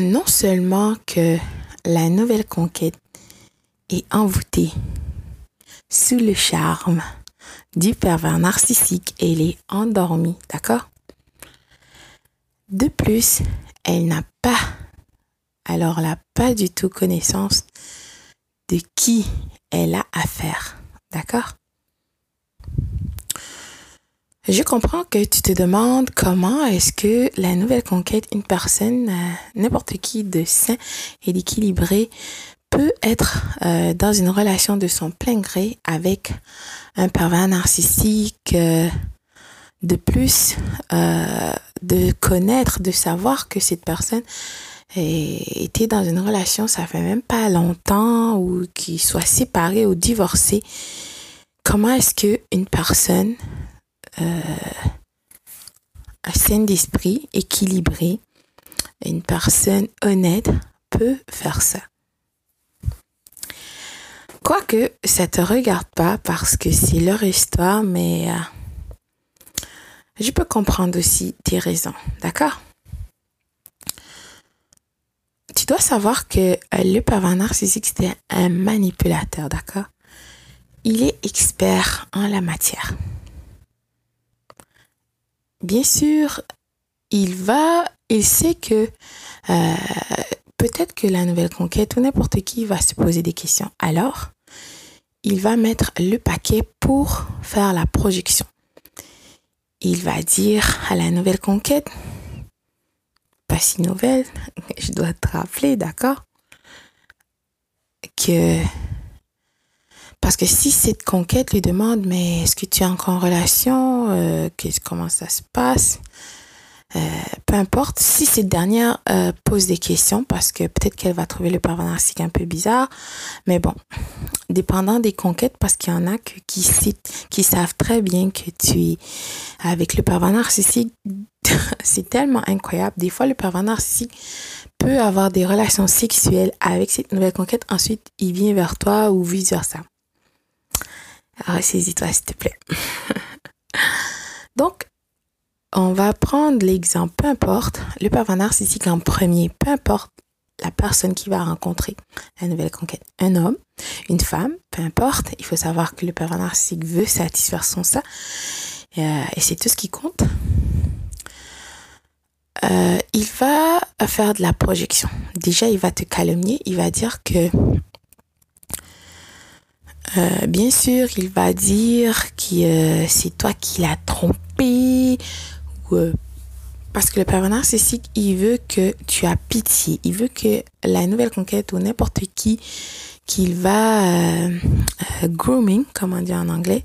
non seulement que la nouvelle conquête est envoûtée sous le charme du pervers narcissique elle est endormie, d'accord? De plus, elle n'a pas, alors n'a pas du tout connaissance de qui elle a affaire, d'accord? Je comprends que tu te demandes comment est-ce que la nouvelle conquête, une personne, euh, n'importe qui de sain et d'équilibré, peut être euh, dans une relation de son plein gré avec un pervers narcissique. Euh, de plus, de connaître, de savoir que cette personne était dans une relation, ça fait même pas longtemps, ou qu'il soit séparé ou divorcé. Comment est-ce que une personne euh, saine d'esprit, équilibré, une personne honnête peut faire ça. Quoique ça te regarde pas parce que c'est leur histoire, mais euh, je peux comprendre aussi tes raisons, d'accord? Tu dois savoir que euh, le pervers narcissique, un manipulateur, d'accord? Il est expert en la matière bien sûr, il va, il sait que euh, peut-être que la nouvelle conquête ou n'importe qui va se poser des questions. Alors, il va mettre le paquet pour faire la projection. Il va dire à la nouvelle conquête, pas si nouvelle, je dois te rappeler, d'accord, que parce que si cette conquête lui demande, mais est-ce que tu es encore en relation euh, Comment ça se passe euh, Peu importe. Si cette dernière euh, pose des questions, parce que peut-être qu'elle va trouver le pervers narcissique un peu bizarre, mais bon, dépendant des conquêtes, parce qu'il y en a qui, qui savent très bien que tu es avec le pervers narcissique, c'est tellement incroyable. Des fois, le pervers narcissique peut avoir des relations sexuelles avec cette nouvelle conquête. Ensuite, il vient vers toi ou vice versa. Ressaisis-toi, ah, s'il te plaît. Donc, on va prendre l'exemple, peu importe, le pervers narcissique en premier, peu importe la personne qui va rencontrer la nouvelle conquête. Un homme, une femme, peu importe, il faut savoir que le pervers narcissique veut satisfaire son ça. Euh, et c'est tout ce qui compte. Euh, il va faire de la projection. Déjà, il va te calomnier, il va dire que euh, bien sûr, il va dire que euh, c'est toi qui l'as trompé. Euh, parce que le pervers narcissique, il veut que tu as pitié. Il veut que la nouvelle conquête ou n'importe qui qu'il va grooming, comme on dit en anglais,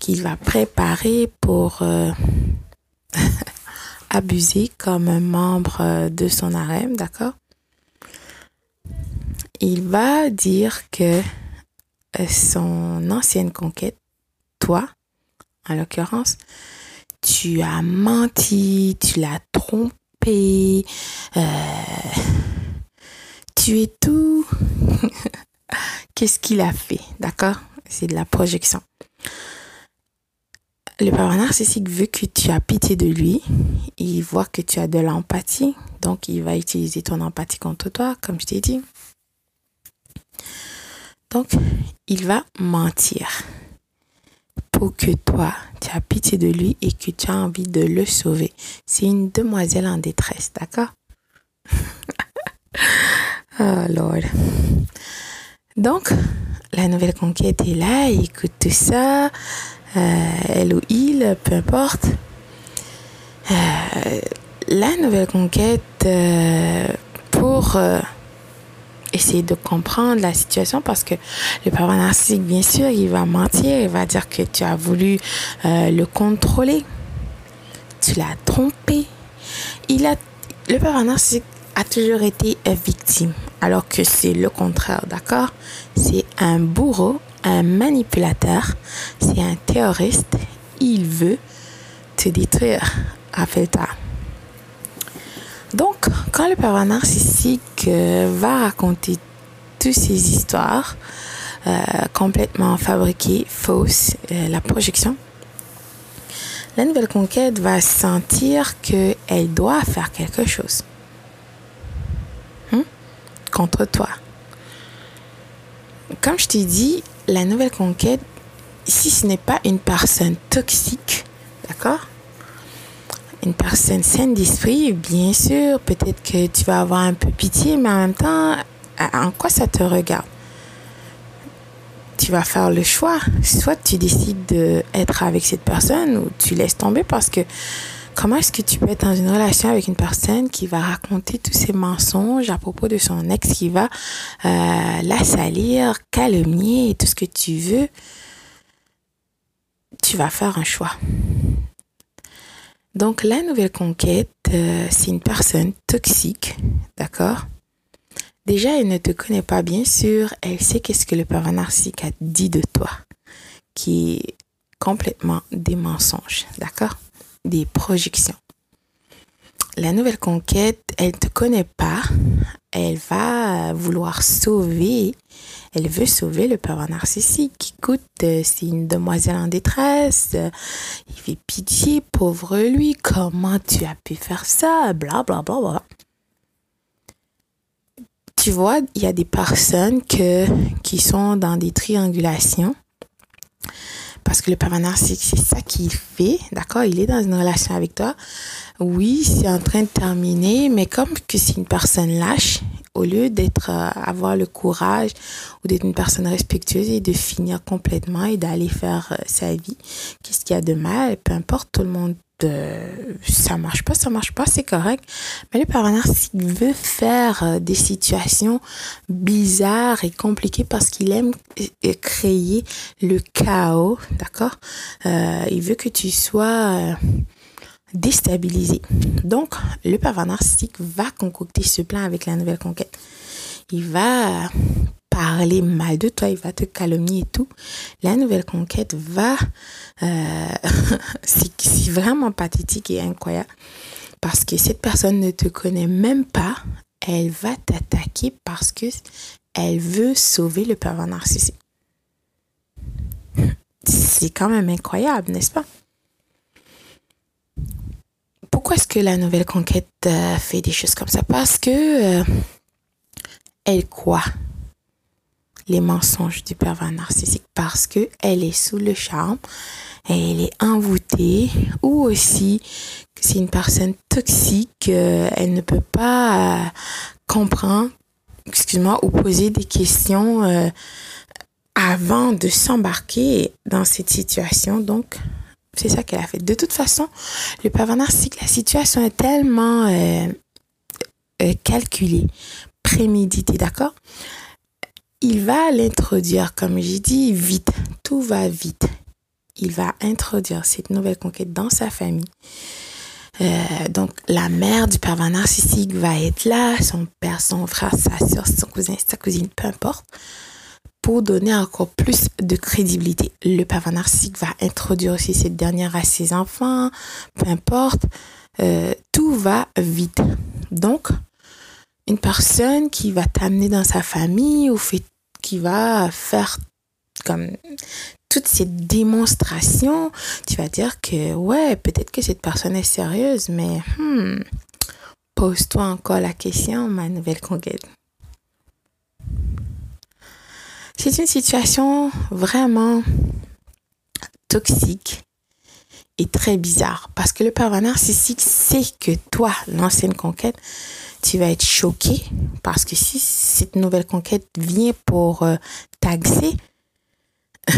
qu'il va préparer pour abuser comme un membre de son harem, d'accord? Il va dire que son ancienne conquête, toi, en l'occurrence, tu as menti, tu l'as trompé, euh, tu es tout. Qu'est-ce qu'il a fait, d'accord? C'est de la projection. Le pervers narcissique veut que tu as pitié de lui. Il voit que tu as de l'empathie. Donc, il va utiliser ton empathie contre toi, comme je t'ai dit. Donc, il va mentir pour que toi, tu as pitié de lui et que tu as envie de le sauver. C'est une demoiselle en détresse, d'accord? Oh Lord. Donc, la nouvelle conquête est là, écoute tout ça, euh, elle ou il, peu importe. Euh, la nouvelle conquête, euh, pour essayer de comprendre la situation parce que le pervers narcissique, bien sûr, il va mentir, il va dire que tu as voulu euh, le contrôler, tu l'as trompé. Il a, le pervers narcissique a toujours été victime, alors que c'est le contraire, d'accord? C'est un bourreau, un manipulateur, c'est un terroriste. Il veut te détruire. Rappelle-toi. Donc, quand le pervers narcissique euh, va raconter toutes ces histoires euh, complètement fabriquées, fausses, euh, la projection, la nouvelle conquête va sentir qu'elle doit faire quelque chose. contre toi. Comme je t'ai dit, la nouvelle conquête, si ce n'est pas une personne toxique, d'accord? Une personne saine d'esprit, bien sûr, peut-être que tu vas avoir un peu pitié, mais en même temps, en quoi ça te regarde? Tu vas faire le choix. Soit tu décides d'être avec cette personne ou tu laisses tomber parce que comment est-ce que tu peux être dans une relation avec une personne qui va raconter tous ses mensonges à propos de son ex, qui va euh, la salir, calomnier tout ce que tu veux? Tu vas faire un choix. Donc la nouvelle conquête, euh, c'est une personne toxique, d'accord? Déjà, elle ne te connaît pas, bien sûr. Elle sait qu'est-ce que le pervers narcissique a dit de toi, qui est complètement des mensonges, d'accord? Des projections. La nouvelle conquête, elle ne te connaît pas. Elle va vouloir sauver. Elle veut sauver le pervers narcissique. Écoute, c'est une demoiselle en détresse. Il fait pitié, pauvre lui. Comment tu as pu faire ça Bla bla bla bla tu vois, il y a des personnes que, qui sont dans des triangulations. Parce que le pervers narcissique, c'est ça qu'il fait, d'accord Il est dans une relation avec toi. Oui, c'est en train de terminer, mais comme que c'est une personne lâche, au lieu d'être euh, avoir le courage ou d'être une personne respectueuse et de finir complètement et d'aller faire euh, sa vie, qu'est-ce qu'il y a de mal? Peu importe, tout le monde ça marche pas, ça marche pas, c'est correct. Mais le parent narcissique veut faire euh, des situations bizarres et compliquées parce qu'il aime euh, créer le chaos, d'accord? Euh, Il veut que tu sois déstabilisé. Donc, le parent narcissique va concocter ce plan avec la nouvelle conquête. Il va parler mal de toi, il va te calomnier et tout. La nouvelle conquête va... Euh, c'est vraiment pathétique et incroyable parce que cette personne ne te connaît même pas. Elle va t'attaquer parce que elle veut sauver le pervers narcissique. C'est quand même incroyable, n'est-ce pas? Pourquoi est-ce que la nouvelle conquête euh, fait des choses comme ça? Parce que euh, elle quoi? les mensonges du pervers narcissique parce que elle est sous le charme, elle est envoûtée ou aussi c'est une personne toxique, euh, elle ne peut pas comprendre, excuse-moi, ou poser des questions avant de s'embarquer dans cette situation. Donc, c'est ça qu'elle a fait. De toute façon, le pervers narcissique, la situation est tellement calculée, préméditée, d'accord? Il va l'introduire, comme j'ai dit, vite. Tout va vite. Il va introduire cette nouvelle conquête dans sa famille. Euh, donc, la mère du pervers narcissique va être là, son père, son frère, sa soeur, son cousin, sa cousine, peu importe, pour donner encore plus de crédibilité. Le pervers narcissique va introduire aussi cette dernière à ses enfants, peu importe. Euh, tout va vite. Donc, une personne qui va t'amener dans sa famille ou qui va faire comme toute cette démonstration, tu vas dire que ouais, peut-être que cette personne est sérieuse, mais hmm, pose-toi encore la question, ma nouvelle conquête. C'est une situation vraiment toxique et très bizarre. Parce que le pervers narcissique sait que toi, l'ancienne conquête, tu vas être choqué parce que si cette nouvelle conquête vient pour euh, t'axer,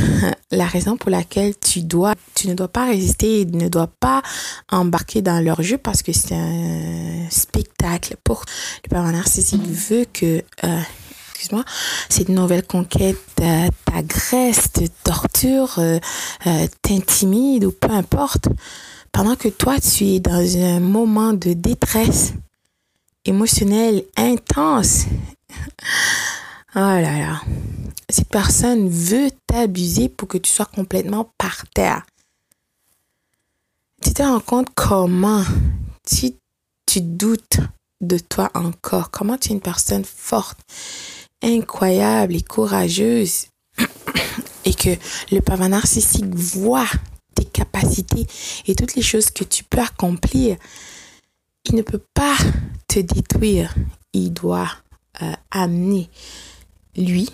la raison pour laquelle tu dois, tu ne dois pas résister ne dois pas embarquer dans leur jeu parce que c'est un spectacle pour le pervers narcissique veut que euh, excuse-moi, cette nouvelle conquête euh, t'agresse, te torture, euh, euh, t'intimide ou peu importe, pendant que toi tu es dans un moment de détresse émotionnelle intense. oh là là. Cette personne veut t'abuser pour que tu sois complètement par terre. Tu te rends compte comment tu doutes de toi encore, comment tu es une personne forte, incroyable et courageuse et que le pervers narcissique voit tes capacités et toutes les choses que tu peux accomplir, il ne peut pas te détruire. Il doit euh, amener lui,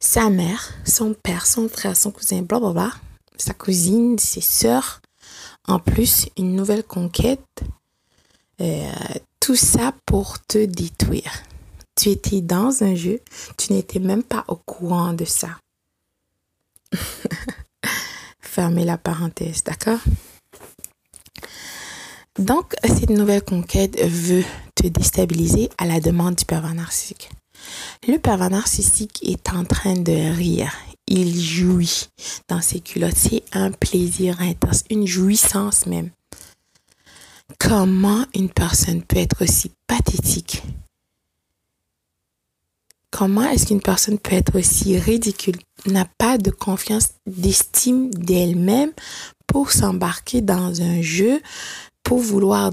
sa mère, son père, son frère, son cousin, blablabla, sa cousine, ses sœurs, en plus une nouvelle conquête, euh, tout ça pour te détruire. Tu étais dans un jeu, tu n'étais même pas au courant de ça. Fermez la parenthèse, d'accord? Donc, cette nouvelle conquête veut te déstabiliser à la demande du pervers narcissique. Le pervers narcissique est en train de rire. Il jouit dans ses culottes. C'est un plaisir intense, une jouissance même. Comment une personne peut être aussi pathétique Comment est-ce qu'une personne peut être aussi ridicule, n'a pas de confiance, d'estime d'elle-même pour s'embarquer dans un jeu, pour vouloir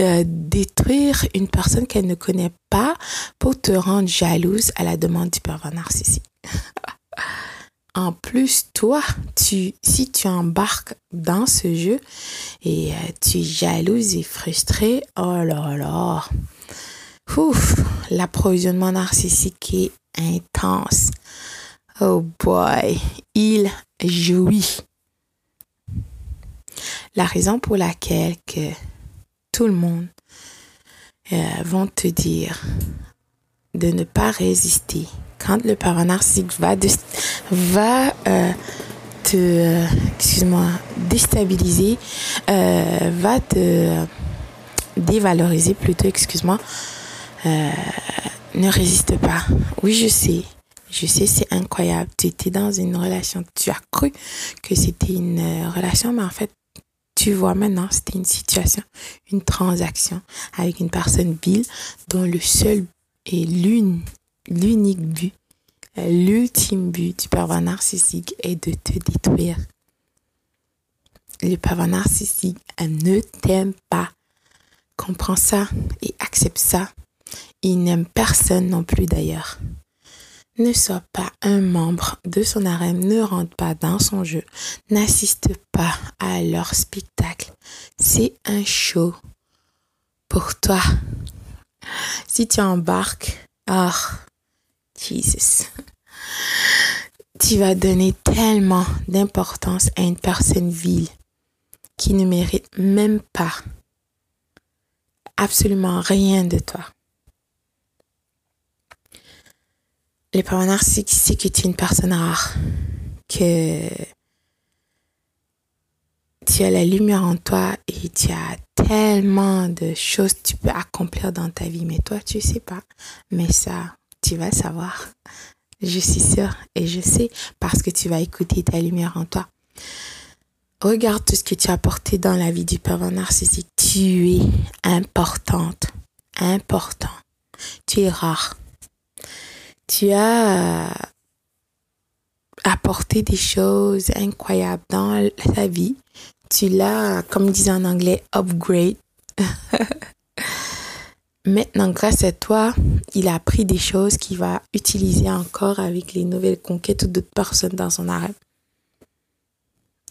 euh, détruire une personne qu'elle ne connaît pas, pour te rendre jalouse à la demande du pervers narcissique. en plus, toi, tu, si tu embarques dans ce jeu et euh, tu es jalouse et frustrée, oh là là, Ouf, l'approvisionnement narcissique est intense. Oh boy, il jouit. La raison pour laquelle que tout le monde euh, vont te dire de ne pas résister quand le parent narcissique va, va euh, te, excuse-moi, déstabiliser, euh, va te dévaloriser plutôt, excuse-moi, euh, ne résiste pas. Oui, je sais. Je sais, c'est incroyable. Tu étais dans une relation. Tu as cru que c'était une euh, relation, mais en fait, tu vois maintenant, c'était une situation, une transaction avec une personne vile dont le seul et l'unique but, l'ultime but du pervers narcissique est de te détruire. Le pervers narcissique ne t'aime pas. Comprends ça et accepte ça. Il n'aime personne non plus d'ailleurs. Ne sois pas un membre de son harem, ne rentre pas dans son jeu, n'assiste pas à leur spectacle. C'est un show pour toi. Si tu embarques, oh, Jesus, tu vas donner tellement d'importance à une personne vile qui ne mérite même pas absolument rien de toi. Le parents narcissique, c'est que tu es une personne rare, que tu as la lumière en toi et tu as tellement de choses que tu peux accomplir dans ta vie, mais toi, tu ne sais pas. Mais ça, tu vas savoir. Je suis sûre et je sais parce que tu vas écouter ta lumière en toi. Regarde tout ce que tu as apporté dans la vie du pervers narcissique. Tu es importante, important. Tu es rare tu as euh, apporté des choses incroyables dans ta vie. Tu l'as, comme disent en anglais, upgrade. Maintenant, grâce à toi, il a appris des choses qu'il va utiliser encore avec les nouvelles conquêtes ou d'autres personnes dans son arrêt.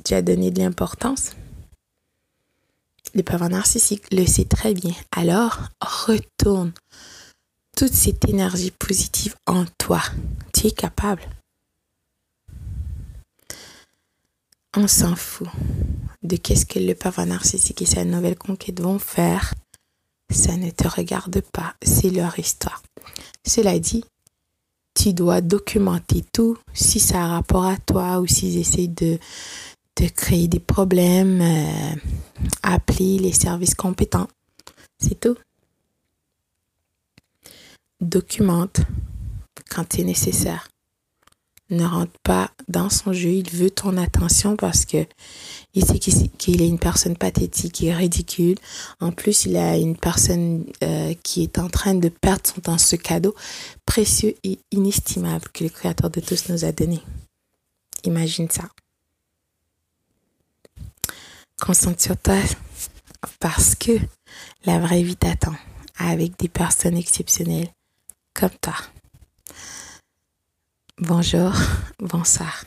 Tu as donné de l'importance. Le pervers narcissique le sait très bien. Alors, retourne toute cette énergie positive en toi. Tu es capable. On s'en fout de qu'est-ce que le pervers narcissique et sa nouvelle conquête vont faire. Ça ne te regarde pas, c'est leur histoire. Cela dit, tu dois documenter tout si ça a rapport à toi ou s'ils essaient de, de créer des problèmes, euh, appeler les services compétents. C'est tout documente quand c'est nécessaire. Ne rentre pas dans son jeu, il veut ton attention parce que il sait qu'il est une personne pathétique et ridicule. En plus, il a une personne euh, qui est en train de perdre son temps, ce cadeau précieux et inestimable que le Créateur de tous nous a donné. Imagine ça. Concentre sur toi parce que la vraie vie t'attend avec des personnes exceptionnelles comme toi. Bonjour, bonsoir.